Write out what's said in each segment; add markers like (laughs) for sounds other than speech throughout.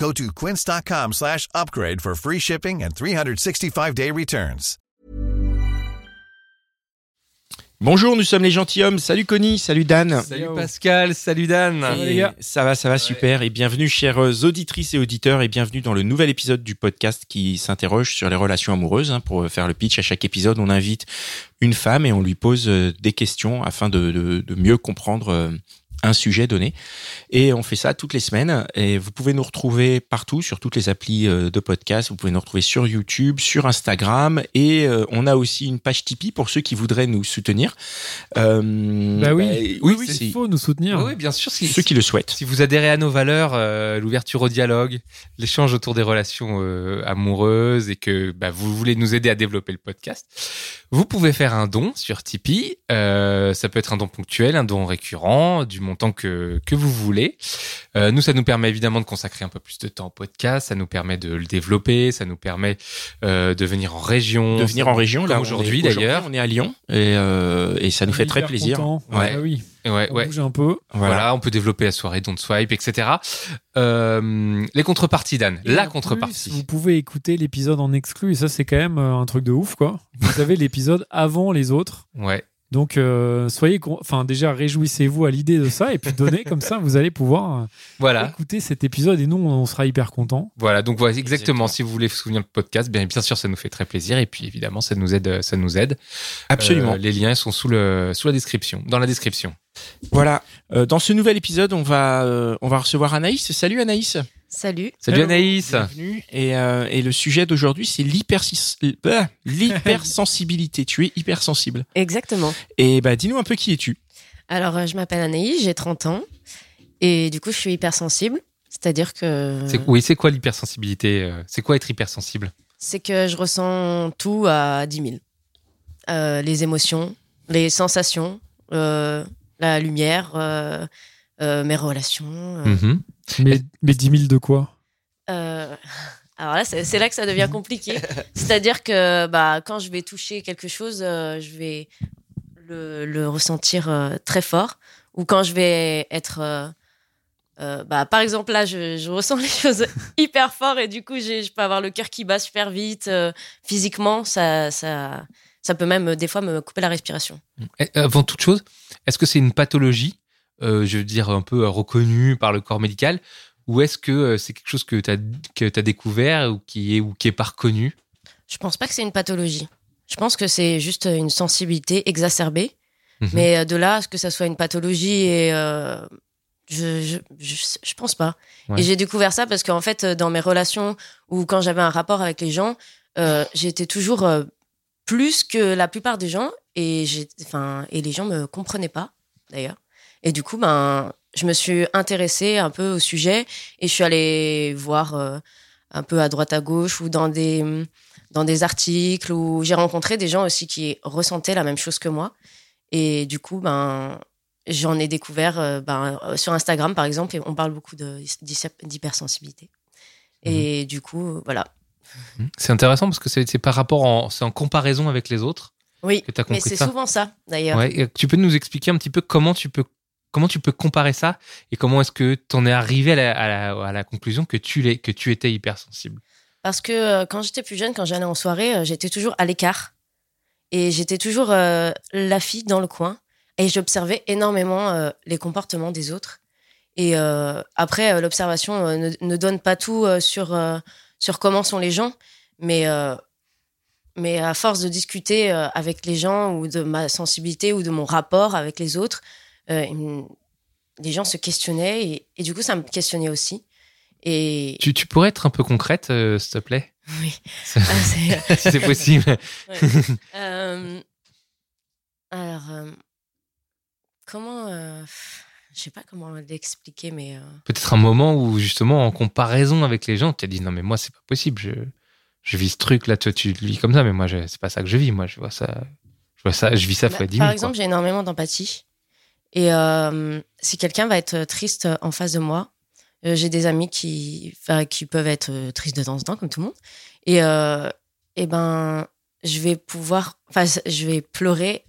Go to quince.com slash upgrade for free shipping and 365-day returns. Bonjour, nous sommes les gentilshommes. Salut Connie, salut Dan. Salut Pascal, salut Dan. Et Ça va, ça va super. Et bienvenue, chères auditrices et auditeurs, et bienvenue dans le nouvel épisode du podcast qui s'interroge sur les relations amoureuses. hein. Pour faire le pitch, à chaque épisode, on invite une femme et on lui pose euh, des questions afin de, de- de mieux comprendre euh, un sujet donné. Et on fait ça toutes les semaines. Et vous pouvez nous retrouver partout, sur toutes les applis euh, de podcast. Vous pouvez nous retrouver sur YouTube, sur Instagram. Et euh, on a aussi une page Tipeee pour ceux qui voudraient nous soutenir. Euh, Bah oui. oui, Oui, oui, c'est c'est faut nous soutenir. Oui, bien sûr. Si, ceux qui le souhaitent. si vous adhérez à nos valeurs, euh, l'ouverture au dialogue, l'échange autour des relations euh, amoureuses et que bah, vous voulez nous aider à développer le podcast, vous pouvez faire un don sur Tipeee. Euh, ça peut être un don ponctuel, un don récurrent, du montant que, que vous voulez. Euh, nous, ça nous permet évidemment de consacrer un peu plus de temps au podcast, ça nous permet de le développer, ça nous permet euh, de venir en région. de venir en région. Là, aujourd'hui, d'ailleurs. On est à Lyon et, euh, et ça nous fait très hyper plaisir. content. Ouais. Ah oui. Ouais, On ouais. bouge un peu. Voilà. Voilà. on peut développer la soirée Don't Swipe, etc. Euh, les contreparties, Dan. Et la contrepartie. plus, vous pouvez écouter l'épisode en exclu et ça c'est quand même un truc de ouf quoi. Vous avez (laughs) l'épisode avant les autres. Ouais. Donc euh, soyez enfin déjà réjouissez-vous à l'idée de ça et puis donnez comme ça vous allez pouvoir euh, Voilà. écouter cet épisode et nous on sera hyper contents. Voilà. Donc voilà, exactement. Exactement. Si vous voulez vous souvenir du podcast, bien, bien sûr, ça nous fait très plaisir. Et puis évidemment, ça nous aide. Ça nous aide. Absolument. Euh, les liens sont sous le sous la description, dans la description. Voilà. Euh, dans ce nouvel épisode, on va euh, on va recevoir Anaïs. Salut Anaïs. Salut. Salut Hello. Anaïs. Bienvenue. Et, euh, et le sujet d'aujourd'hui, c'est euh, l'hypersensibilité. tu es hypersensible. Exactement. Et bah, dis-nous un peu qui es-tu. Alors, euh, je m'appelle Anaïs, j'ai 30 ans. Et du coup, je suis hypersensible. C'est-à-dire que C'est- Oui, c'est quoi l'hypersensibilité C'est quoi être hypersensible? c'est que je ressens tout à 10 000. Euh, les émotions, les sensations, euh, la lumière, euh, euh, mes relations. euh. Mhm. Mais, mais 10 000 de quoi? Euh, alors là, c'est là que ça devient compliqué. (laughs) C'est-à-dire que bah, quand je vais toucher quelque chose, euh, je vais le, le ressentir euh, très fort. Ou quand je vais être... euh, euh, bah, par exemple, là, je, je ressens les (laughs) choses hyper fort et du coup, j'ai- je peux avoir le cœur qui bat super vite. euh, physiquement, ça, ça, ça peut même, des fois, me couper la respiration. Avant toute chose, est-ce que c'est une pathologie, je veux dire un peu euh, reconnue par le corps médical, ou est-ce que euh, c'est quelque chose que tu as découvert ou qui est ou qui est pas reconnu? Je pense pas que c'est une pathologie. Je pense que c'est juste une sensibilité exacerbée. Mhm. Mais euh, de là, ce que ça soit une pathologie, et euh, je, je, je, je pense pas. Ouais. Et j'ai découvert ça parce qu'en fait, euh, dans mes relations ou quand j'avais un rapport avec les gens, euh, j'étais toujours euh, plus que la plupart des gens et, enfin, et les gens me comprenaient pas, d'ailleurs. Et du coup, ben, je me suis intéressée un peu au sujet et je suis allée voir euh, un peu à droite à gauche ou dans des, dans des articles où j'ai rencontré des gens aussi qui ressentaient la même chose que moi. Et du coup, ben, j'en ai découvert euh, ben, euh, sur Instagram, par exemple, et on parle beaucoup d'hypersensibilité. Et du coup, voilà. C'est intéressant parce que c'est par rapport en c'est en comparaison avec les autres Oui, que mais c'est souvent ça, d'ailleurs. Ouais, tu peux nous expliquer un petit peu comment tu peux comment tu peux comparer ça et comment est-ce que tu en es arrivé à la, conclusion que tu que tu étais hypersensible? Parce que euh, quand j'étais plus jeune, quand j'allais en soirée, euh, j'étais toujours à l'écart. Et j'étais toujours euh, la fille dans le coin. Et j'observais énormément les comportements des autres. Et après, l'observation ne, ne donne pas tout sur, sur comment sont les gens. Mais, mais à force de discuter avec les gens ou de ma sensibilité ou de mon rapport avec les autres, les gens se questionnaient. Et, et du coup, ça me questionnait aussi. Et Tu, tu pourrais être un peu concrète euh, s'il te plaît? Oui, (laughs) si Ah, c'est- (laughs) c'est possible. (laughs) Euh, alors, euh, comment. euh, je sais pas comment l'expliquer, mais. euh, Peut-être un moment où justement en comparaison avec les gens, tu as dit non mais moi c'est pas possible, je je vis ce truc là, toi tu le vis comme ça, mais moi c'est pas ça que je vis. Moi je vois ça, je vois ça, je vis ça Bah, fois 10 Par 000. exemple, j'ai énormément d'empathie. Et euh, si quelqu'un va être triste en face de moi, euh, j'ai des amis qui, qui peuvent être euh, tristes de temps en temps, comme tout le monde. Et, euh, et ben, je vais pouvoir, enfin, je vais pleurer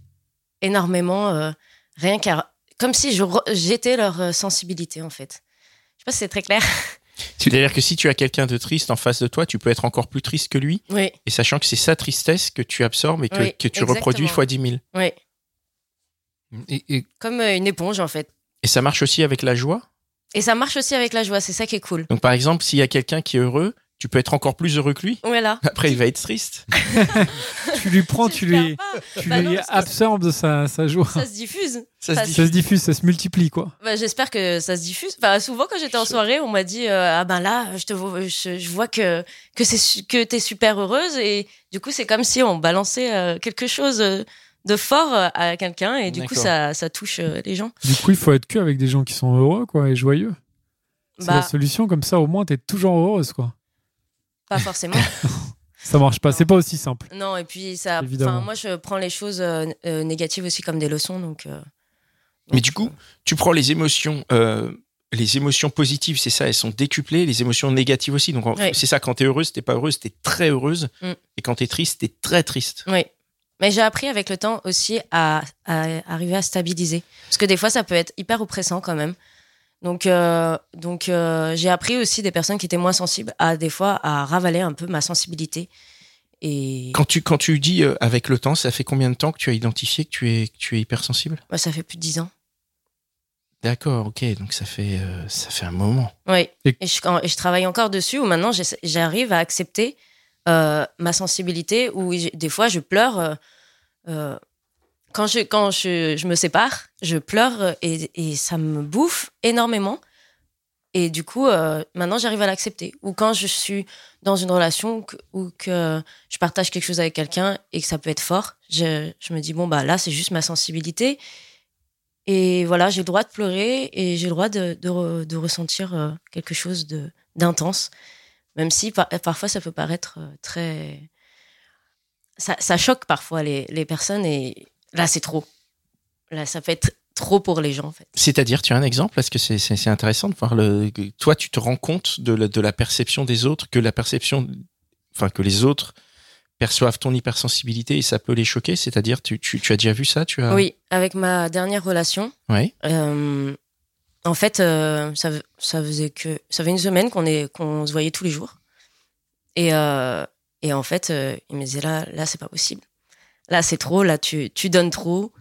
énormément, rien qu'à, comme si j'étais leur sensibilité en fait. Je sais pas si c'est très clair. (laughs) C'est-à-dire que si tu as quelqu'un de triste en face de toi, tu peux être encore plus triste que lui, Oui, et sachant que c'est sa tristesse que tu absorbes et que, Oui, que tu reproduis fois 10 000. oui, Et, et- comme euh, une éponge en fait. Et ça marche aussi avec la joie? Et ça marche aussi avec la joie, c'est ça qui est cool. Donc par exemple, s'il y a quelqu'un qui est heureux, tu peux être encore plus heureux que lui? Voilà. (laughs) Après, il va être triste. (laughs) (laughs) Tu lui prends, tu lui, tu Bah lui absorbes de sa, sa joie. Ça se diffuse. Ça se. Ça diffuse, ça se multiplie, quoi. Bah, J'espère que ça se diffuse. Enfin, souvent, quand j'étais en soirée, on m'a dit euh, Ah ben là, je, te vois, je, je vois que, que, que t'es super heureuse. Et du coup, c'est comme si on balançait euh, quelque chose euh, de fort euh, à quelqu'un. Et du coup, ça, ça touche euh, les gens. Du coup, il faut être que avec des gens qui sont heureux, quoi, et joyeux. C'est la Bah, solution, comme ça, au moins, t'es toujours heureuse, quoi. pas forcément. (laughs) Ça marche pas, c'est pas aussi simple. non, et puis, ça, moi, je prends les choses euh, euh, négatives aussi comme des leçons. Donc, euh, Mais donc, du coup, tu prends les émotions, euh, les émotions positives, c'est ça, elles sont décuplées, les émotions négatives aussi. Donc c'est ça, quand t'es heureuse, t'es pas heureuse, t'es très heureuse. Mm. Et quand t'es triste, t'es très triste. Oui. Mais j'ai appris avec le temps aussi à, à arriver à stabiliser. Parce que des fois, ça peut être hyper oppressant quand même. Donc, euh, donc euh, j'ai appris aussi des personnes qui étaient moins sensibles à des fois à ravaler un peu ma sensibilité. Et Quand tu, quand tu dis euh, avec le temps, ça fait combien de temps que tu as identifié que tu es, que tu es hypersensible? Moi, ça fait plus de dix ans. D'accord, ok, donc ça fait, ça fait un moment. Oui. Et- Et, je, et je travaille encore dessus où maintenant j'arrive à accepter euh, ma sensibilité où des fois je pleure. euh, euh, quand je, quand je, je me sépare, je pleure et, ça me bouffe énormément. Et du coup, maintenant j'arrive à l'accepter. Ou quand je suis dans une relation ou que je partage quelque chose avec quelqu'un et que ça peut être fort, je, je me dis, bon, bah là, c'est juste ma sensibilité. Et voilà, j'ai le droit de pleurer et j'ai le droit de, de, de ressentir quelque chose d'intense, même si par- parfois ça peut paraître euh, très. Ça, ça choque parfois les, les personnes et là c'est trop. Là, ça peut être trop pour les gens en fait. C'est-à-dire, tu as un exemple? Parce que c'est- c'est c'est intéressant de voir le. Toi, tu te rends compte de la, de la perception des autres, que la perception. Enfin, que les autres perçoivent ton hypersensibilité et ça peut les choquer. C'est-à-dire, tu, tu, tu as déjà vu ça? Tu as... Oui, avec ma dernière relation, Ouais. euh, en fait, euh, ça, faisait que ça fait une semaine qu'on est qu'on se voyait tous les jours. Et, euh, et en fait, euh, il me disait là, là, c'est pas possible. Là, c'est trop. Là, tu, tu donnes trop.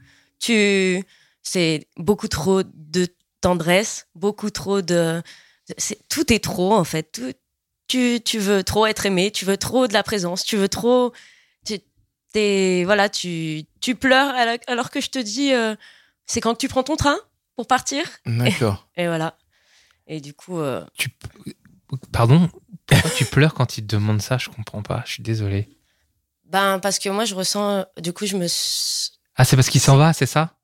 Tu, c'est beaucoup trop de tendresse, beaucoup trop de. c'est- tout est trop en fait. Tu, tu veux trop être aimé, tu veux trop de la présence, tu veux trop. Tu, t'es- voilà, tu, tu pleures alors, que je te dis, c'est quand tu prends ton train? Pour partir. D'accord. (laughs) Et voilà. Et du coup, euh, tu, pardon, pourquoi tu pleures quand il te demande ça? Je comprends pas. Je suis désolé. ben parce que moi je ressens, du coup je me, Ah, c'est parce qu'il s'en va, c'est ça?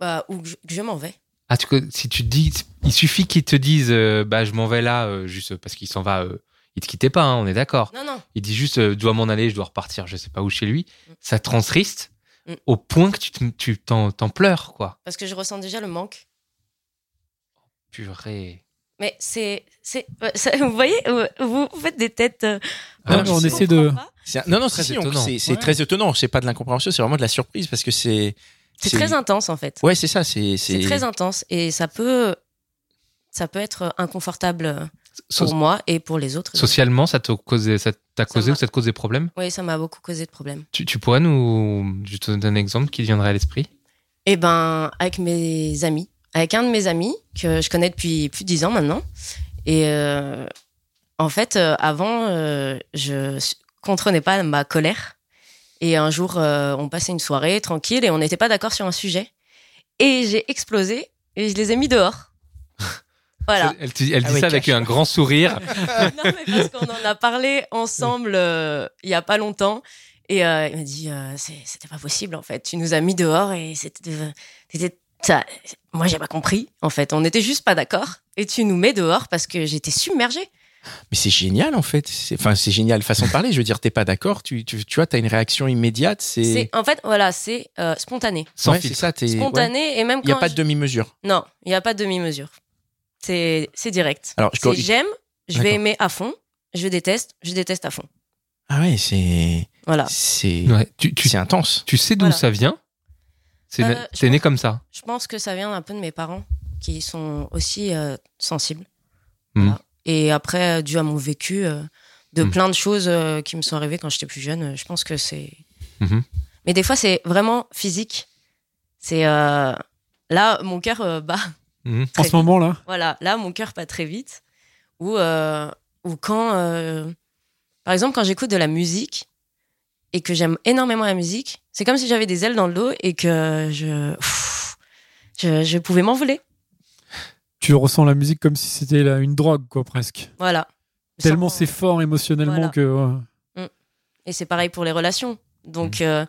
Bah, ou que je, m'en vais. Ah, tu, si tu te dis, il suffit qu'il te dise, euh, bah, je m'en vais là, euh, juste parce qu'il s'en va. euh, il te quittait pas, hein, on est d'accord. Non non. Il dit juste, euh, je dois m'en aller, je dois repartir, je sais pas où chez lui. Mm. Ça te rend triste Mm. au point que tu te- tu t'en t'en pleures, quoi. Parce que je ressens déjà le manque. Purée. Mais c'est, c'est, euh, vous voyez, euh, vous faites des têtes. euh, Ah, on essaie de. un- Non, non, si, c'est Ouais. très étonnant. C'est pas de l'incompréhension, c'est vraiment de la surprise parce que c'est. C'est très intense en fait. Ouais, c'est ça. C'est C'est très intense et ça peut, ça peut être inconfortable So- pour moi et pour les autres. socialement, ça t'a causé, ça t'a causé ou ça te cause des problèmes Oui, ça m'a beaucoup causé de problèmes. tu, tu pourrais nous. Je te donne un exemple qui viendrait à l'esprit? Eh ben, avec mes amis, avec un de mes amis que je connais depuis plus de dix ans maintenant. Et euh, en fait, euh, avant, euh, je s- contenais pas ma colère. Et un jour, euh, on passait une soirée tranquille et on n'était pas d'accord sur un sujet. Et j'ai explosé et je les ai mis dehors. (laughs) Voilà. Elle, dit Ah ouais, ça avec un grand sourire. (laughs) non, mais parce qu'on en a parlé ensemble euh, il y a pas longtemps. Et euh, il m'a dit, euh, c'était pas possible en fait. Tu nous as mis dehors et c'était, c'était ça. Moi, j'ai pas compris en fait. On était juste pas d'accord. Et tu nous mets dehors parce que j'étais submergée. Mais c'est génial en fait. C'est- Enfin, c'est génial façon de parler. Je veux dire, t'es pas d'accord, tu, tu, tu vois, t'as une réaction immédiate. C'est en fait voilà, c'est euh, spontané, Sans Ouais, c'est filtre. ça. ouais. spontané et même Il y a pas de demi-mesure. non, il y a pas de demi-mesure. C'est c'est direct. Alors, j'aime, je vais aimer à fond, je déteste, je déteste à fond. ah ouais, c'est Voilà. c'est Ouais. Tu, intense. tu sais d'où Voilà. ça vient C'est Euh, né comme ça Je pense que ça vient un peu de mes parents qui sont aussi euh, sensibles. Voilà. Et après, euh, dû à mon vécu, euh, de Mhm. plein de choses euh, qui me sont arrivées quand j'étais plus jeune, euh, je pense que c'est. Mhm. Mais des fois, c'est vraiment physique. C'est euh, là, mon cœur euh, bat. Mhm. En ce moment-là Voilà, là, mon cœur bat très vite. Ou euh, ou quand, euh, par exemple, quand j'écoute de la musique et que j'aime énormément la musique, c'est comme si j'avais des ailes dans le dos et que je, pff, je, je pouvais m'envoler. Tu ressens la musique comme si c'était une drogue, quoi, presque. Voilà. Tellement c'est fort émotionnellement Voilà. que. ouais. Et c'est pareil pour les relations. Donc, Mm. euh,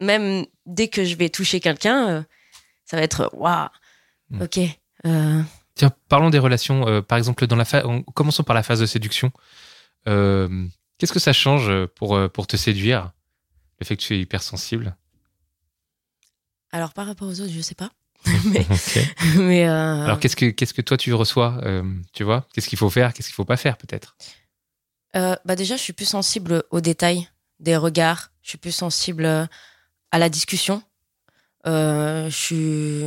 même dès que je vais toucher quelqu'un, euh, ça va être waouh, Mm. ok. euh, Tiens, parlons des relations. euh, par exemple, dans la phase, commençons par la phase de séduction. Euh, Qu'est-ce que ça change pour, euh, pour te séduire Le fait que tu es hypersensible? Alors, par rapport aux autres, je sais pas. (laughs) (laughs) mais euh, Alors, qu'est-ce que, qu'est-ce que toi tu reçois euh, Tu vois? Qu'est-ce qu'il faut faire? Qu'est-ce qu'il faut pas faire, peut-être? Euh, bah déjà, je suis plus sensible aux détails des regards. Je suis plus sensible euh, à la discussion. Euh, je suis.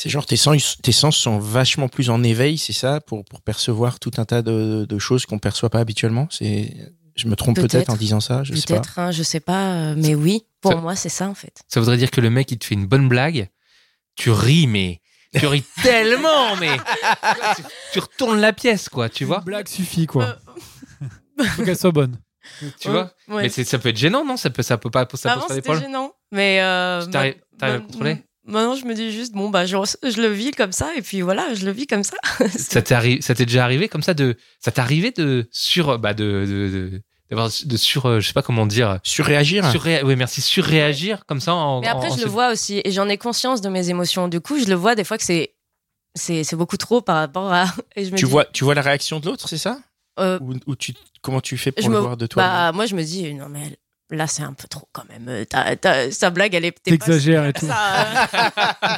Euh, C'est genre tes sens, tes sens sont vachement plus en éveil, c'est ça, pour, pour percevoir tout un tas de, de choses qu'on perçoit pas habituellement? C'est, je me trompe peut-être Peut-être. en disant ça, je sais pas. Peut-être, hein, je sais pas. euh, mais oui, pour ça- moi, c'est ça en fait. Ça voudrait dire que le mec, il te fait une bonne blague, tu ris, mais tu ris (laughs) tellement, mais tu, tu retournes la pièce, quoi, tu vois? Une blague suffit, quoi. Faut qu'elle soit bonne. Tu vois? Ouais. Mais c'est- ça peut être gênant, non? Ça peut, ça peut pas, ça Avant, pose pas c'était d'épaule. gênant. Mais. Euh, Tu t'arrives- à ma- contrôler? Maintenant, je me dis juste, bon, bah, je, je le vis comme ça, et puis voilà, je le vis comme ça. (laughs) Ça t'est arri- ça t'est déjà arrivé comme ça de, ça t'est arrivé de sur, bah de, de, de- d'avoir de sur, euh, je sais pas comment dire, Surréagir. surré- oui merci, surréagir comme ça en. Mais après, en- je le vois aussi, et j'en ai conscience de mes émotions. Du coup, je le vois des fois que c'est. C'est c'est beaucoup trop par rapport à. (laughs) Et je me Tu dis, vois, tu vois la réaction de l'autre, c'est ça? Euh, ou, ou tu, comment tu fais pour je le me- voir de toi bah, moi, je me dis, non, mais là, c'est un peu trop quand même. Euh, t'as- t'as- sa blague, elle est. pas- T'exagères et tout. Ça,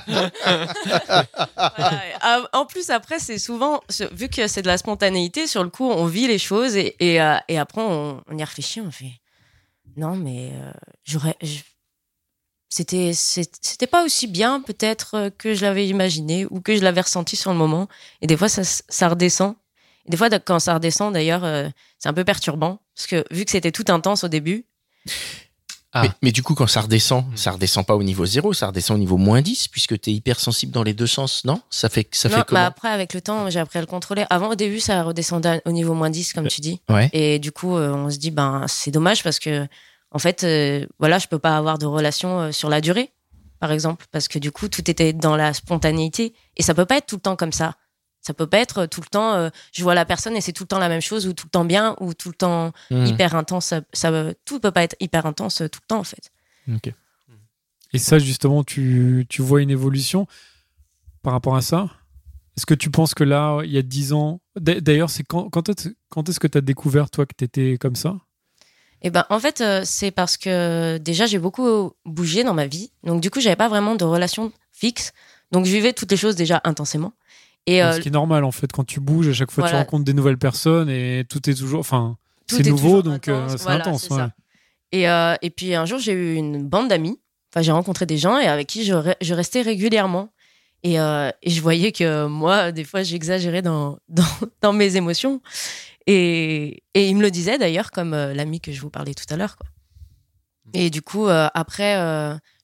euh, (laughs) voilà. Ah, En plus, après, c'est souvent, vu que c'est de la spontanéité, sur le coup, on vit les choses et, et, euh, et après, on, on y réfléchit, on fait non, mais euh, j'aurais. C'était, c'était pas aussi bien, peut-être, que je l'avais imaginé ou que je l'avais ressenti sur le moment. Et des fois, ça, ça redescend. Et des fois, quand ça redescend, d'ailleurs, euh, c'est un peu perturbant. Parce que vu que c'était tout intense au début, Ah. mais, mais du coup, quand ça redescend, ça redescend pas au niveau zéro, ça redescend au niveau moins 10, puisque tu es hypersensible dans les deux sens, non? Ça fait, ça non, fait bah comment? après, avec le temps, j'ai appris à le contrôler. Avant, au début, ça redescendait au niveau moins 10, comme tu dis. Ouais. Et du coup, euh, on se dit, ben, c'est dommage parce que, en fait, euh, voilà, je peux pas avoir de relation euh, sur la durée, par exemple, parce que du coup, tout était dans la spontanéité. Et ça peut pas être tout le temps comme ça. Ça peut pas être euh, tout le temps, euh, je vois la personne et c'est tout le temps la même chose, ou tout le temps bien, ou tout le temps Hmm. hyper intense. Ça, ça- tout peut pas être hyper intense euh, tout le temps, en fait. Ok. Et ça, justement, tu, tu vois une évolution par rapport à ça? Est-ce que tu penses que là, il y a 10 ans. D'a- D'ailleurs, c'est quand, quand est-ce quand est-ce que tu as découvert, toi, que tu étais comme ça? Eh ben, en fait, euh, c'est parce que déjà, j'ai beaucoup bougé dans ma vie. Donc, du coup, j'avais pas vraiment de relation fixe. Donc, je vivais toutes les choses déjà intensément. Et euh, Ce qui est normal, en fait, quand tu bouges, à chaque fois, tu rencontres des nouvelles personnes et tout est toujours. Enfin, c'est est nouveau, donc intense. euh, c'est Voilà, intense. ouais. Et, euh, et puis, un jour, j'ai eu une bande d'amis. Enfin, j'ai rencontré des gens et avec qui je, re- je restais régulièrement. Et, et je voyais que moi, des fois, j'exagérais dans, (laughs) dans, dans mes émotions. Et, et ils me le disaient d'ailleurs, comme l'ami que je vous parlais tout à l'heure. Et du coup, après,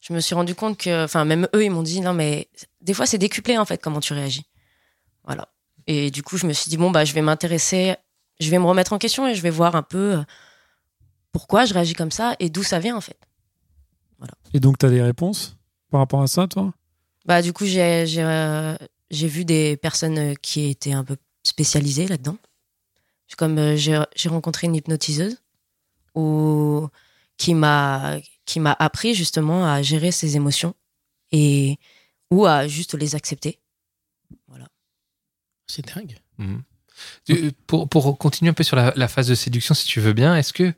je me suis rendu compte que, enfin, même eux, ils m'ont dit, non, mais des fois, c'est décuplé, en fait, comment tu réagis. Voilà. Et du coup, je me suis dit, bon, bah, je vais m'intéresser, je vais me remettre en question et je vais voir un peu euh, pourquoi je réagis comme ça et d'où ça vient, en fait. Et donc, tu as des réponses par rapport à ça, toi? Bah, du coup, j'ai j'ai euh, j'ai vu des personnes euh, qui étaient un peu spécialisées là-dedans. Comme euh, j'ai j'ai rencontré une hypnotiseuse ou qui m'a qui m'a appris justement à gérer ses émotions et ou à juste les accepter. Voilà. C'est dingue. Mhm. Tu- Pour, pour continuer un peu sur la, la phase de séduction, si tu veux bien, est-ce que,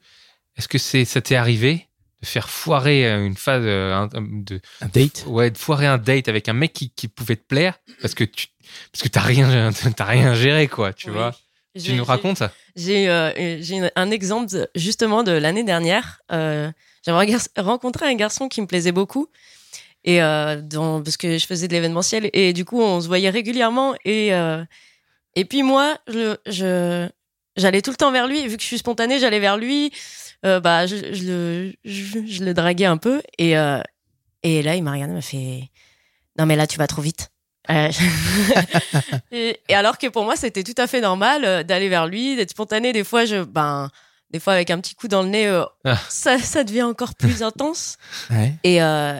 est-ce que c'est, ça t'est arrivé de faire foirer euh, une phase euh, un- de, Un date? Ouais, de foirer un date avec un mec qui, qui pouvait te plaire parce que tu, parce que t'as rien, (laughs) t'as rien géré, quoi, tu Oui. vois. Tu nous racontes ça? J'ai euh, j'ai un exemple de- justement de l'année dernière. Euh, J'avais rencontré un garçon qui me plaisait beaucoup. Et euh, dans, parce que je faisais de l'événementiel et du coup on se voyait régulièrement et euh, et puis moi je je j'allais tout le temps vers lui. Vu que je suis spontanée j'allais vers lui. Euh, bah je, je le je, je le draguais un peu et euh, et là il m'a regardé m'a fait non mais là tu vas trop vite. Euh, (laughs) et, et alors que pour moi c'était tout à fait normal euh, d'aller vers lui d'être spontané des fois je ben des fois avec un petit coup dans le nez euh, Ah. ça ça devient encore plus intense. Ouais. et, euh,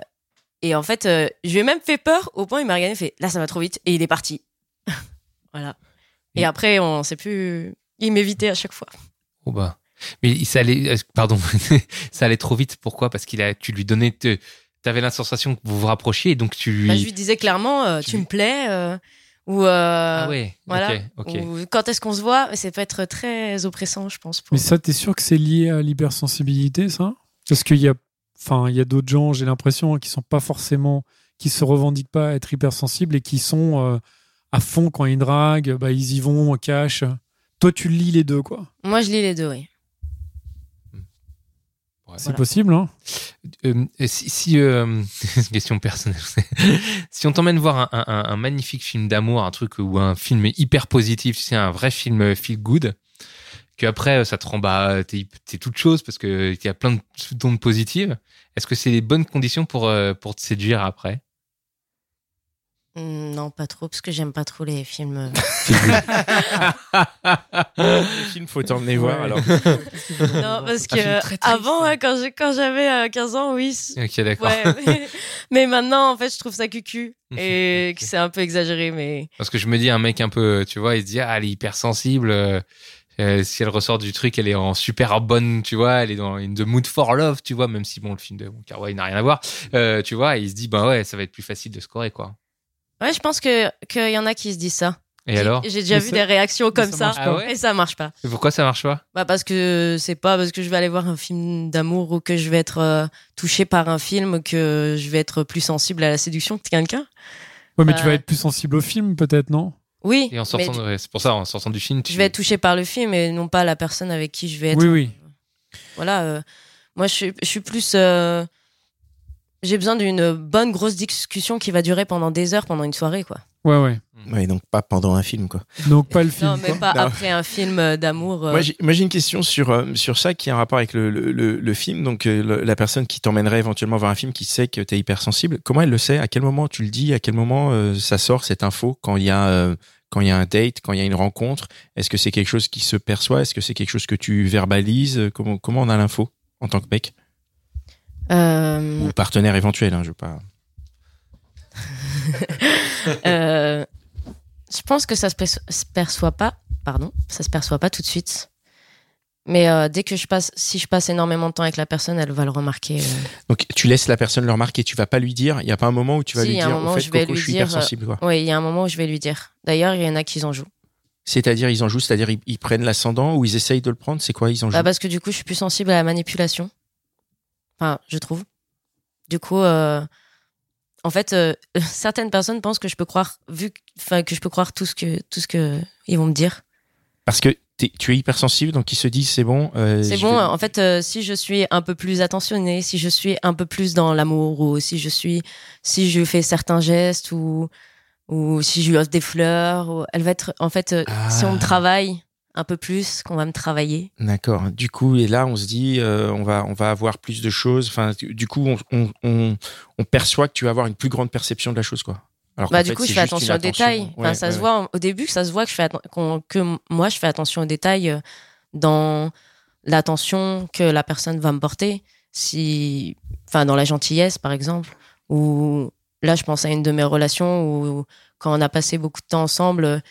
et en fait, euh, je lui ai même fait peur au point où il m'a regardé et fait là, ça va trop vite. Et il est parti. (laughs) voilà. Et Et- après, on sait plus. Il m'évitait à chaque fois. Oh bah. Mais ça allait, euh, pardon, (laughs) ça allait trop vite. Pourquoi? Parce qu'il a, tu lui donnais, te- t'avais la sensation que vous vous rapprochiez, et donc tu lui. Bah, je lui disais clairement euh, tu tu me plais. euh, ou euh, ah ouais. voilà. Ok. Ok. ou quand est-ce qu'on se voit Ça peut être très oppressant, je pense. Pour... Mais ça, t'es sûr que c'est lié à l'hypersensibilité, ça? Parce qu'il y a, enfin, il y a d'autres gens, j'ai l'impression, hein, qui sont pas forcément, qui se revendiquent pas être hypersensibles et qui sont euh, à fond quand ils draguent, bah, ils y vont, cash. Toi, tu lis les deux, quoi. Moi, je lis les deux, oui. Ouais. C'est Voilà. possible, hein Euh, si, si euh, (laughs) c'est une question personnelle, (laughs) si on t'emmène voir un, un- un magnifique film d'amour, un truc ou un film hyper positif, tu sais, un vrai film feel good, que après ça te rend bah t'es t'es toute chose parce que il y a plein de d'ondes positives. Est-ce que c'est les bonnes conditions pour euh, pour te séduire après? Mm, Non, pas trop, parce que j'aime pas trop les films. euh. (laughs) Le film, faut t'emmener voir. Alors, non, parce que très avant, hein. ouais, quand j'ai- quand j'avais euh, 15 ans, oui. Ok, d'accord. Ouais, (laughs) mais, mais maintenant, en fait, je trouve ça cucu et Ok. que c'est un peu exagéré, mais Parce que je me dis, un mec un peu, tu vois, il se dit, ah, elle est hypersensible. Euh, euh, si elle ressort du truc, elle est en super bonne, tu vois, elle est dans in the mood for love, tu vois, même si bon, le film de Wong Kar Wai n'a rien à voir, euh, tu vois, et il se dit, bah ouais, ça va être plus facile de scorer, quoi. ouais, je pense que qu'il y en a qui se disent ça. Et alors? J'ai déjà Mais vu ça- des réactions comme ça ça. Ah ouais? et ça marche pas. Et Pourquoi ça marche pas? Bah parce que c'est pas parce que je vais aller voir un film d'amour ou que je vais être euh, touchée par un film que je vais être plus sensible à la séduction que quelqu'un. Ouais, mais tu Euh, vas être plus sensible au film, peut-être, non? Oui, Et en sortant, ouais, c'est pour ça, en sortant du film, tu... je vais être touchée par le film et non pas la personne avec qui je vais être. Oui, oui. Voilà, euh, moi je suis, je suis plus. euh, j'ai besoin d'une bonne grosse discussion qui va durer pendant des heures, pendant une soirée, quoi. Ouais, ouais. ouais, donc pas pendant un film, quoi. Donc, pas le film. non, mais quoi. pas Non. après un film euh, d'amour. euh, Moi, j'ai une question sur, euh, sur ça qui a un rapport avec le, le, le, le film. Donc, euh, le- la personne qui t'emmènerait éventuellement voir un film qui sait que tu es hypersensible, comment elle le sait? À quel moment tu le dis? À quel moment euh, ça sort cette info? Quand il y a. euh, quand il y a un date, quand il y a une rencontre, est-ce que c'est quelque chose qui se perçoit? Est-ce que c'est quelque chose que tu verbalises? Comment, comment on a l'info en tant que mec? Euh, Ou partenaire éventuel, hein, je veux pas. (laughs) Euh, je pense que ça se, se perçoit pas, pardon, ça se perçoit pas tout de suite. Mais euh, dès que je passe, si je passe énormément de temps avec la personne, elle va le remarquer. Donc, tu laisses la personne le remarquer, tu vas pas lui dire. Il y a pas un moment où tu vas Si, lui il y a un dire moment où je vais Coco, lui je dire. Oui, il y a un moment où je vais lui dire. D'ailleurs, il y en a qui en jouent. C'est-à-dire, ils en jouent, c'est-à-dire, ils, ils prennent l'ascendant ou ils essayent de le prendre. C'est quoi Ils en jouent? Bah, parce que du coup, je suis plus sensible à la manipulation. Enfin, je trouve. Du coup, euh, en fait, euh, (laughs) certaines personnes pensent que je peux croire, vu, que- enfin, que je peux croire tout ce que, tout ce que ils vont me dire. Parce que tu es hypersensible, donc ils se disent c'est bon. euh, C'est bon, vais- en fait, si je suis un peu plus attentionnée, si je suis un peu plus dans l'amour, ou si je suis, si je fais certains gestes, ou, ou si je lui offre des fleurs, ou- elle va être, en fait, euh, si on me Ah. travaille un peu plus, qu'on va me travailler. D'accord. Du coup, et là, on se dit, euh, on va, on va avoir plus de choses. Enfin, du coup, on, on, on, on perçoit que tu vas avoir une plus grande perception de la chose, quoi. Alors Bah, du fait, coup, je fais attention aux détails. Enfin, ça ouais, se ouais. voit au début, ça se voit que je fais qu'on- que moi je fais attention aux détails euh, dans l'attention que la personne va me porter. Si, enfin, dans la gentillesse, par exemple, ou là, je pense à une de mes relations où quand on a passé beaucoup de temps ensemble,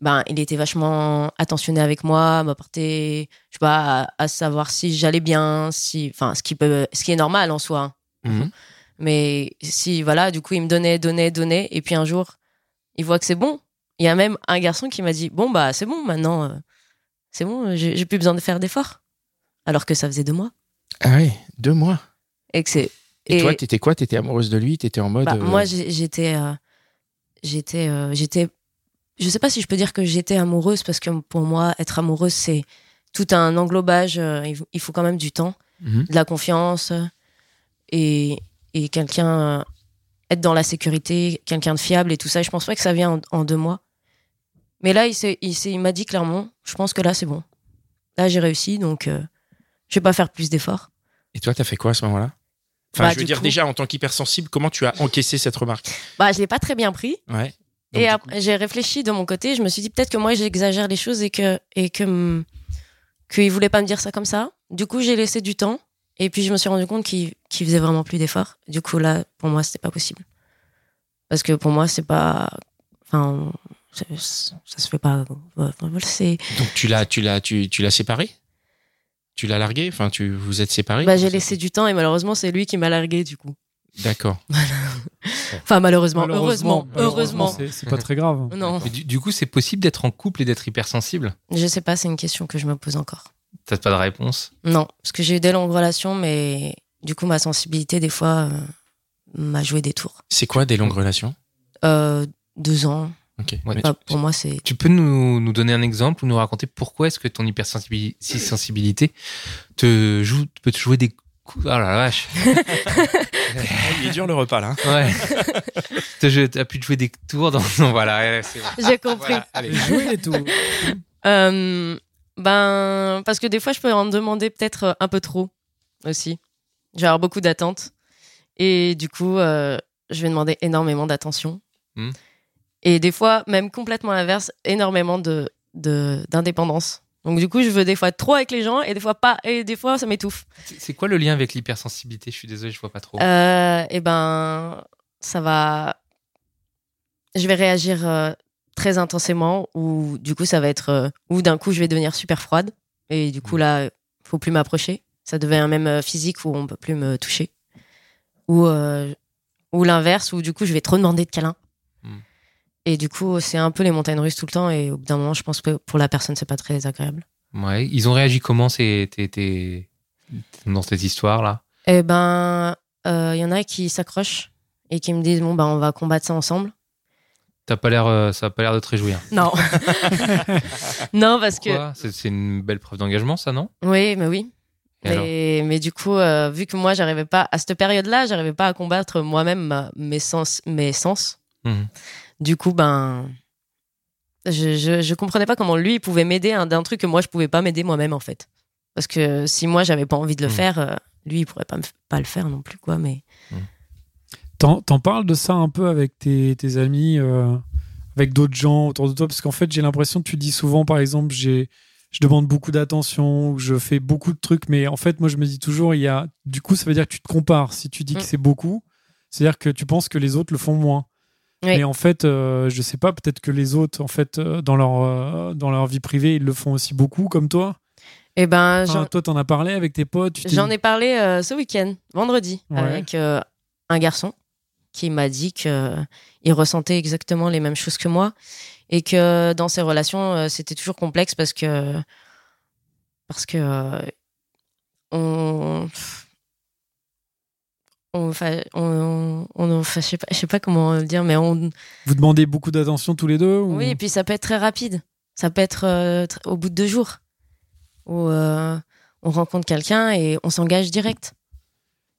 ben, il était vachement attentionné avec moi, m'apporter, je sais pas, à, à savoir si j'allais bien, si, enfin, ce qui peut, ce qui est normal en soi. Mhm. Mais si, voilà, du coup, il me donnait, donnait, donnait. Et puis un jour, il voit que c'est bon. Il y a même un garçon qui m'a dit Bon, bah, c'est bon, maintenant, euh, c'est bon, j'ai j'ai plus besoin de faire d'efforts. Alors que ça faisait deux mois. Ah oui, deux mois. Et que c'est. Et, Et- toi, t'étais quoi? T'étais amoureuse de lui? T'étais en mode. Bah, euh, Moi, j'étais. euh, j'étais. euh, j'étais. Je sais pas si je peux dire que j'étais amoureuse, parce que pour moi, être amoureuse, c'est tout un englobage. euh, il faut- quand même du temps, mhm. de la confiance et, et quelqu'un. euh, être dans la sécurité, quelqu'un de fiable et tout ça. Je pense pas que ça vient en, en deux mois. Mais là, il, s'est- il, il m'a dit clairement je pense que là, c'est bon. Là, j'ai réussi, donc euh, je vais pas faire plus d'efforts. Et toi, t'as fait quoi à ce moment-là? Enfin, Bah, je veux dire, coup- déjà, en tant qu'hypersensible, comment tu as encaissé cette remarque? Bah, je l'ai pas très bien pris. Ouais. Donc, Et après, j'ai réfléchi de mon côté. Je me suis dit peut-être que moi j'exagère les choses et que et que qu'il voulait pas me dire ça comme ça. Du coup, j'ai laissé du temps. Et puis je me suis rendu compte qu'il qu'il faisait vraiment plus d'efforts. Du coup, là, pour moi, c'était pas possible. Parce que pour moi, c'est pas. Enfin, c'est- ça se fait pas. C'est. Donc tu l'as, tu l'as, tu, tu l'as séparé? Tu l'as largué? Enfin, tu vous êtes séparés? Bah, j'ai laissé du temps et malheureusement, c'est lui qui m'a largué du coup. D'accord. Enfin, malheureusement, Malheureusement, heureusement, heureusement. c'est pas très grave. Non, Mais du, du coup, c'est possible d'être en couple et d'être hypersensible je sais pas. C'est une question que je me pose encore. T'as pas de réponse Non, parce que j'ai eu des longues relations, mais du coup, ma sensibilité, des fois, euh, m'a joué des tours. C'est quoi des longues relations Euh, deux ans, Ok. Ouais. Bah, pour moi, c'est. Tu peux nous, nous donner un exemple ou nous raconter pourquoi est-ce que ton hypersensibilité te joue, peut te jouer des coups Ah la vache (laughs) il est dur le repas là. hein. Ouais. t'as pu te jouer des tours dans. Non, voilà, c'est bon. J'ai compris. Voilà, allez. Jouer et tout. Euh, ben, parce que des fois, je peux en demander peut-être euh, un peu trop aussi. Je vais avoir beaucoup d'attentes. Et du coup, euh, je vais demander énormément d'attention. Hmm. Et des fois, même complètement l'inverse, énormément de de- d'indépendance. Donc du coup, je veux des fois trop avec les gens et des fois pas. Et des fois, ça m'étouffe. C'est- quoi le lien avec l'hypersensibilité? Je suis désolé, je vois pas trop. Euh, et ben, ça va. Je vais réagir euh, très intensément, ou du coup, ça va être. euh, ou d'un coup, je vais devenir super froide. Et du coup, là, euh, faut plus m'approcher. Ça devient même physique où on peut plus me toucher. Ou, ou l'inverse, où du coup, je vais trop demander de câlins. Et du coup, c'est un peu les montagnes russes tout le temps. Et au bout d'un moment, je pense que pour la personne, c'est pas très agréable. Ouais. Ils ont réagi comment ces, tes- tes- dans cette histoire-là? Eh ben, il y en a qui s'accrochent et qui me disent bon, ben, on va combattre ça ensemble. T'as pas l'air, euh, ça a pas l'air de te réjouir. Non. (laughs) non, parce que. C'est une belle preuve d'engagement, ça, non? Oui, mais oui. Et Mais, du coup, euh, vu que moi, j'arrivais pas, à cette période-là, j'arrivais pas à combattre moi-même mes sens. Mes sens. Mhm. Du coup, ben. Je, je, je comprenais pas comment lui il pouvait m'aider hein, d'un truc que moi je pouvais pas m'aider moi-même en fait. Parce que si moi j'avais pas envie de le Mhm. faire, euh, lui il pourrait pas, me pas le faire non plus quoi. Mais T'en t'en parles de ça un peu avec tes, tes amis, euh, avec d'autres gens autour de toi? Parce qu'en fait, j'ai l'impression que tu dis souvent, par exemple, j'ai, je demande beaucoup d'attention, ou je fais beaucoup de trucs, mais en fait, moi, je me dis toujours, il y a, du coup, ça veut dire que tu te compares. Si tu dis que Mm. c'est beaucoup, c'est-à-dire que tu penses que les autres le font moins. Oui. Mais en fait, euh, je sais pas, peut-être que les autres, en fait, euh, dans leur, euh, dans leur vie privée, ils le font aussi beaucoup, comme toi. et ben Enfin, toi, t'en as parlé avec tes potes. J'en ai parlé euh, ce week-end, vendredi, Ouais. avec un garçon qui m'a dit que il ressentait exactement les mêmes choses que moi et que dans ses relations c'était toujours complexe parce que parce que euh, on on, on, on- enfin, je sais pas, je sais pas comment le dire, mais on, Vous demandez beaucoup d'attention tous les deux ou- oui, et puis ça peut être très rapide. Ça peut être euh, au bout de deux jours où euh, on rencontre quelqu'un et on s'engage direct.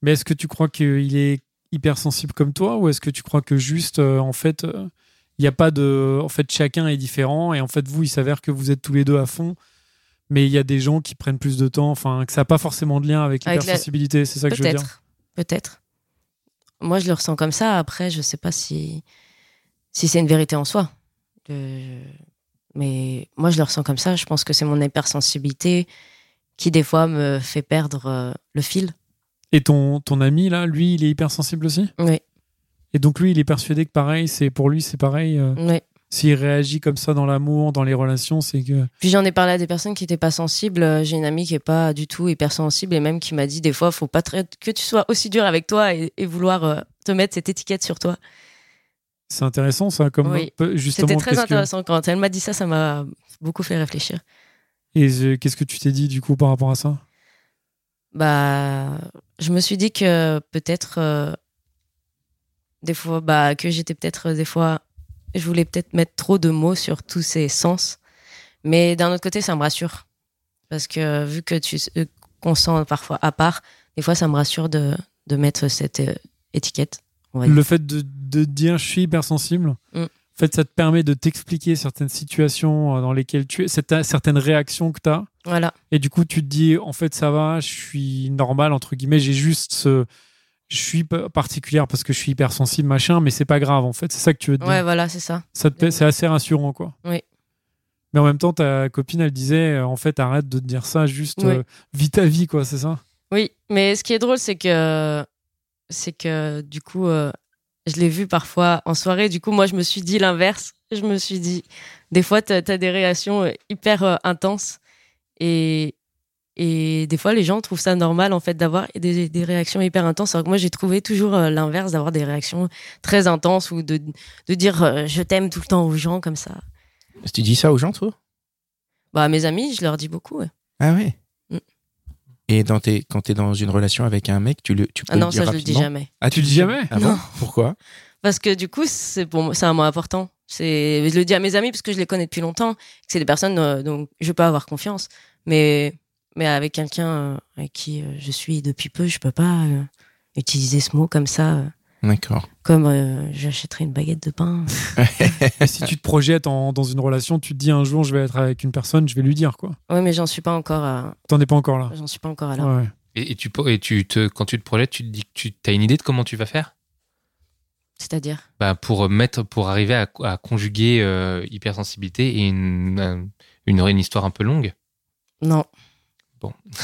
Mais est-ce que tu crois qu'il est hypersensible comme toi ou est-ce que tu crois que juste euh, en fait il n'y a pas de en fait chacun est différent et en fait vous il s'avère que vous êtes tous les deux à fond mais il y a des gens qui prennent plus de temps enfin que ça n'a pas forcément de lien avec Avec la- l'hypersensibilité c'est ça que je veux dire? Peut-être, peut-être. Moi, je le ressens comme ça. Après, je sais pas si si c'est une vérité en soi. Euh, mais moi, je le ressens comme ça. Je pense que c'est mon hypersensibilité qui des fois me fait perdre euh, le fil. et ton ton ami là lui il est hypersensible aussi? Oui, et donc lui il est persuadé que pareil c'est pour lui c'est pareil euh, oui. S'il réagit comme ça dans l'amour dans les relations c'est que Puis j'en ai parlé à des personnes qui n'étaient pas sensibles. J'ai une amie qui est pas du tout hypersensible et même qui m'a dit des fois, faut pas très- que tu sois aussi dur avec toi et, et vouloir euh, te mettre cette étiquette sur toi. C'est intéressant, ça, comme Oui. justement. C'était très que- intéressant. Quand elle m'a dit ça, ça m'a beaucoup fait réfléchir. Et euh, qu'est-ce que tu t'es dit, du coup, par rapport à ça? Bah, je me suis dit que peut-être euh, des fois, bah, que j'étais peut-être des fois, je voulais peut-être mettre trop de mots sur tous ces sens. Mais d'un autre côté, ça me rassure parce que vu que tu euh, qu'on se sent parfois à part, des fois, ça me rassure de de mettre cette euh, étiquette. on va dire. Le fait de, de dire je suis hypersensible, Mm. en fait, ça te permet de t'expliquer certaines situations euh, dans lesquelles tu es, certaines réactions que tu as. Voilà, Et du coup, tu te dis, en fait, ça va, je suis normal, entre guillemets, j'ai juste ce. Je suis particulière parce que je suis hypersensible, machin, mais c'est pas grave, en fait. C'est ça que tu veux te dire. ouais, voilà, c'est ça. Ça te plaît- c'est assez rassurant, quoi. Oui. Mais en même temps, ta copine, elle disait, euh, en fait, arrête de te dire ça, juste Oui. euh, vis ta vie, quoi, c'est ça? Oui, mais ce qui est drôle, c'est que, c'est que du coup, euh, je l'ai vu parfois en soirée. Du coup, moi, je me suis dit l'inverse. Je me suis dit, des fois, tu as, des réactions hyper euh, intenses. Et, et des fois, les gens trouvent ça normal, en fait, d'avoir des, des réactions hyper intenses. Alors que moi, j'ai trouvé toujours euh, l'inverse, d'avoir des réactions très intenses ou de, de dire euh, je t'aime tout le temps aux gens comme ça. Tu dis ça aux gens, toi? Bah, à mes amis, je leur dis beaucoup. ouais. Ah ouais? Mm. Et dans tes, quand t'es dans une relation avec un mec, tu le, tu peux Ah non, le dire ça, je le dis jamais. Ah, Tu le dis jamais? Ah bon? Non. Pourquoi? Parce que du coup, c'est pour moi, c'est un mot important. C'est, je le dis à mes amis parce que je les connais depuis longtemps. C'est des personnes euh, dont je peux avoir confiance. Mais, mais avec quelqu'un euh, avec qui euh, je suis depuis peu, je peux pas euh, utiliser ce mot comme ça, D'accord. comme euh, j'achèterais une baguette de pain. (laughs) Et si tu te projettes en- dans une relation, tu te dis un jour, je vais être avec une personne, je vais lui dire, quoi. ouais, mais j'en suis pas encore à, T'en es pas encore là. j'en suis pas encore à là. Ouais. Et, et tu, et tu te, quand tu te projettes, tu te dis que tu as une idée de comment tu vas faire? C'est-à-dire, bah, pour mettre, pour arriver à, à conjuguer euh, hypersensibilité et une, un- une, une histoire un peu longue? non.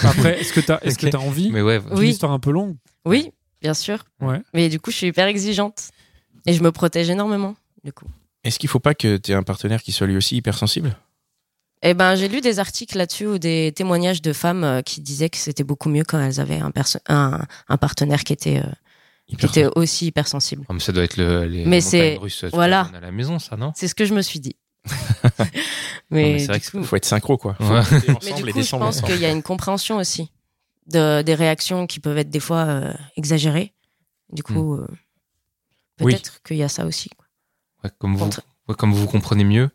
Après, est-ce que que (laughs) Ok. t'as envie Mais ouais, Oui. histoire un peu longue Oui, bien sûr. Ouais. Mais du coup, je suis hyper exigeante et je me protège énormément. Du coup. Est-ce qu'il faut pas que tu aies un partenaire qui soit lui aussi hypersensible? Eh ben, j'ai lu des articles là-dessus ou des témoignages de femmes euh, qui disaient que c'était beaucoup mieux quand elles avaient un, un, un partenaire qui était, euh, qui était aussi hypersensible. Oh, mais ça doit être le, les Mais montagnes c'est- russes tu voilà. à la maison, ça, non? C'est ce que je me suis dit. (laughs) mais mais, c'est vrai coup, faut être synchro, quoi. Faut Ouais. monter mais ensemble du et coup, je pense ensemble. qu'il y a une compréhension aussi de, des réactions qui peuvent être des fois euh, exagérées. Du coup, euh, Oui. peut-être qu'il y a ça aussi. quoi. Ouais, comme, vous, ouais, comme vous vous comprenez mieux,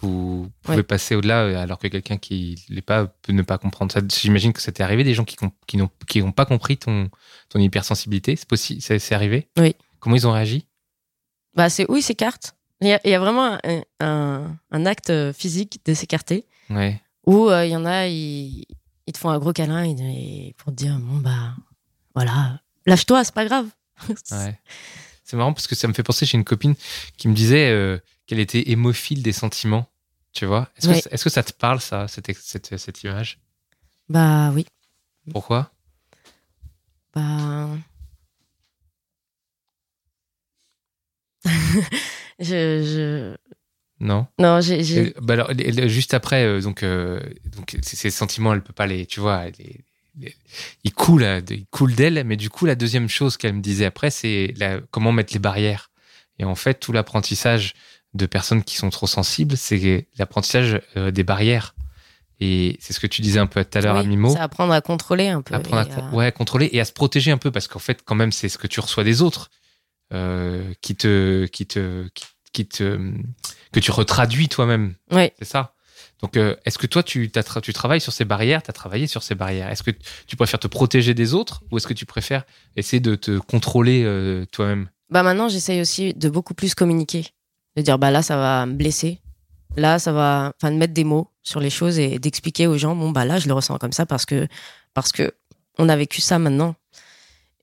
vous pouvez Ouais. passer au-delà, euh, alors que quelqu'un qui l'est pas peut ne pas comprendre ça. J'imagine que ça t'est arrivé des gens qui qui n'ont qui n'ont pas compris ton ton hypersensibilité. C'est possible, c'est c'est arrivé. Oui. Comment ils ont réagi? Bah, c'est oui, s'écartent. Il y, a, il y a vraiment un, un- un acte physique de s'écarter. Ouais. Ou euh, il y en a, ils, ils te font un gros câlin et, pour te dire bon bah voilà, lâche-toi, c'est pas grave. (laughs) Ouais. C'est marrant parce que ça me fait penser, j'ai une copine qui me disait euh, qu'elle était hémophile des sentiments. Tu vois Est-ce Ouais. que, ça te parle, ça, cette, cette, cette image? Bah oui, Pourquoi? Bah (laughs) je, je Non non j'ai bah alors, juste après, euh, donc, euh, donc ces sentiments, elle peut pas les, tu vois, elle les- les- ils coulent, euh, ils coulent d'elle. Mais du coup, la deuxième chose qu'elle me disait après, c'est comment mettre les barrières. Et en fait, tout l'apprentissage de personnes qui sont trop sensibles, c'est l'apprentissage des barrières. Et c'est ce que tu disais un peu tout à l'heure oui, à Mimo. c'est apprendre à contrôler un peu. Apprendre à, con- ouais, contrôler et à se protéger un peu parce qu'en fait, quand même, c'est ce que tu reçois des autres euh, qui te, qui te, qui, qui te, que tu retraduis toi-même. Ouais. C'est ça. Donc, euh, est-ce que toi, tu, tu travailles sur ces barrières, tu as travaillé sur ces barrières? Est-ce que tu préfères te protéger des autres ou est-ce que tu préfères essayer de te contrôler euh, toi-même? Bah maintenant, j'essaye aussi de beaucoup plus communiquer. De dire, bah là, ça va me blesser. Là, ça va, enfin, de mettre des mots sur les choses et d'expliquer aux gens, bon, bah là, je le ressens comme ça parce que, parce que on a vécu ça maintenant.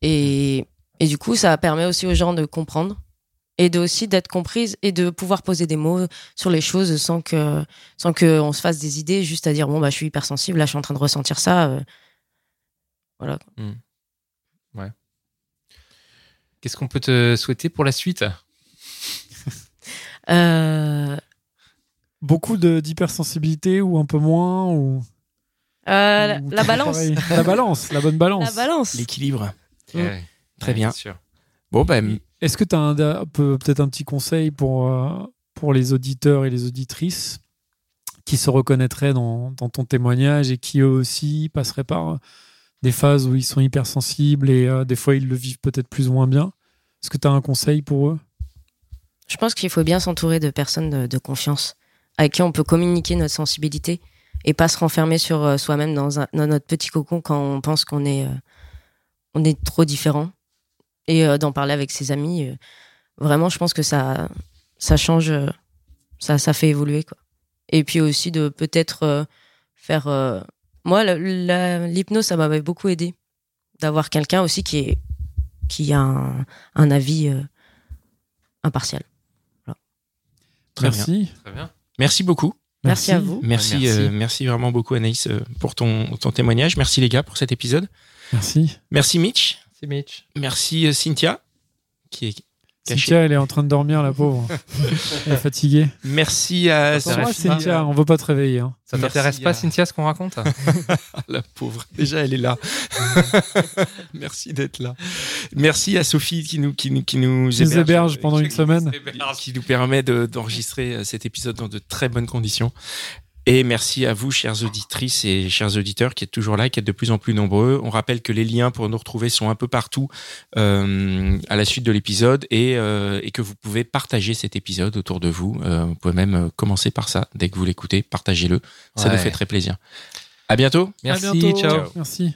Et, et du coup, ça permet aussi aux gens de comprendre et de aussi d'être comprise et de pouvoir poser des mots sur les choses sans que, sans que on se fasse des idées, juste à dire, bon, bah, je suis hypersensible, là, je suis en train de ressentir ça. euh, Voilà. Qu'est-ce qu'on peut te souhaiter pour la suite? (laughs) Euh, Beaucoup de- d'hypersensibilité ou un peu moins ou, euh, la, ou la tout balance. pareil La balance, la bonne balance. (laughs) La balance. L'équilibre. Mm. Ouais, Très ouais, bien. sûr. Bon, ben, Est-ce que tu as peut-être un petit conseil pour, euh, pour les auditeurs et les auditrices qui se reconnaîtraient dans, dans ton témoignage et qui eux aussi passeraient par des phases où ils sont hypersensibles et euh, des fois ils le vivent peut-être plus ou moins bien? Est-ce que tu as un conseil pour eux? Je pense qu'il faut bien s'entourer de personnes de, de confiance avec qui on peut communiquer notre sensibilité et pas se renfermer sur euh, soi-même dans, un- dans notre petit cocon quand on pense qu'on est, euh, on est trop différent. Et euh, d'en parler avec ses amis, euh, vraiment, je pense que ça, ça change, euh, ça, ça fait évoluer. Quoi. Et puis aussi de peut-être euh, faire. euh, moi, l'hypnose, ça m'avait beaucoup aidé d'avoir quelqu'un aussi qui, est, qui a un, un avis euh, impartial. Très bien. Merci. Très bien. Merci beaucoup. Merci, à vous. Merci, Merci. euh, merci vraiment beaucoup Anaïs euh, pour ton, ton témoignage. Merci les gars pour cet épisode. Merci. Merci Mitch. C'est Mitch. Merci euh, Cynthia qui est cachée. Cynthia, elle est en train de dormir, la pauvre. (laughs) elle est fatiguée. Merci à Sophie. Cynthia, on veut pas te réveiller. hein. Ça Merci t'intéresse pas, à- Cynthia, ce qu'on raconte (laughs) (laughs) La pauvre. Déjà, elle est là. Merci d'être là. Merci à Sophie qui nous, qui nous, qui nous Qui nous héberge pendant une semaine. qui nous permet de- d'enregistrer euh, cet épisode dans de très bonnes conditions. Et merci à vous, chères auditrices et chers auditeurs, qui êtes toujours là, qui êtes de plus en plus nombreux. On rappelle que les liens pour nous retrouver sont un peu partout euh, à la suite de l'épisode et, euh, et que vous pouvez partager cet épisode autour de vous. Euh, vous pouvez même euh, commencer par ça dès que vous l'écoutez. Partagez-le. Ça Ouais. nous fait très plaisir. À bientôt. Merci, À bientôt. ciao. Merci.